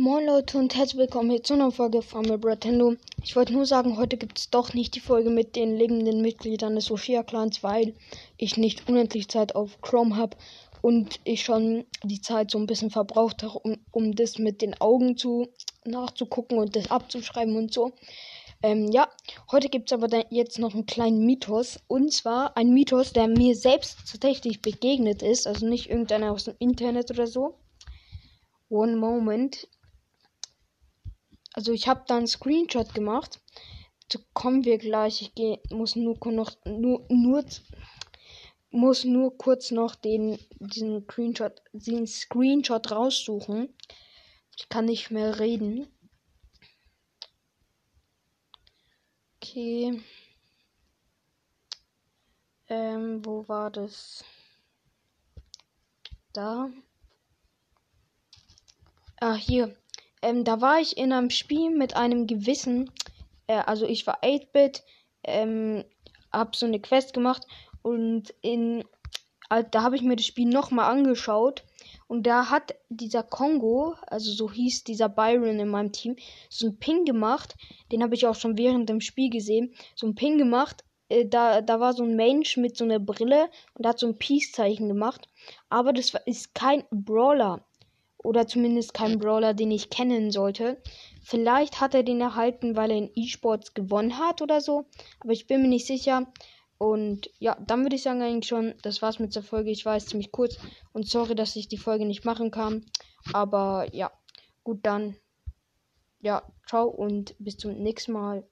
Moin Leute und herzlich willkommen hier zu einer Folge von Nintendo. Ich wollte nur sagen, heute gibt es doch nicht die Folge mit den lebenden Mitgliedern des Sophia Clans, weil ich nicht unendlich Zeit auf Chrome habe und ich schon die Zeit so ein bisschen verbraucht habe, um, um das mit den Augen zu nachzugucken und das abzuschreiben und so. Ähm, ja, heute gibt es aber jetzt noch einen kleinen Mythos. Und zwar ein Mythos, der mir selbst tatsächlich begegnet ist. Also nicht irgendeiner aus dem Internet oder so. One Moment. Also ich habe da einen Screenshot gemacht. So kommen wir gleich. Ich geh, muss nur noch nur, nur muss nur kurz noch den diesen Screenshot den Screenshot raussuchen. Ich kann nicht mehr reden. Okay. Ähm, wo war das? Da. Ah, hier. Ähm, da war ich in einem Spiel mit einem gewissen, äh, also ich war 8-Bit, ähm, hab so eine Quest gemacht und in, äh, da habe ich mir das Spiel nochmal angeschaut und da hat dieser Kongo, also so hieß dieser Byron in meinem Team, so einen Ping gemacht, den habe ich auch schon während dem Spiel gesehen, so einen Ping gemacht, äh, da, da war so ein Mensch mit so einer Brille und hat so ein Peace-Zeichen gemacht, aber das ist kein Brawler. Oder zumindest kein Brawler, den ich kennen sollte. Vielleicht hat er den erhalten, weil er in E-Sports gewonnen hat oder so. Aber ich bin mir nicht sicher. Und ja, dann würde ich sagen eigentlich schon, das war's mit der Folge. Ich war jetzt ziemlich kurz. Und sorry, dass ich die Folge nicht machen kann. Aber ja, gut dann. Ja, ciao und bis zum nächsten Mal.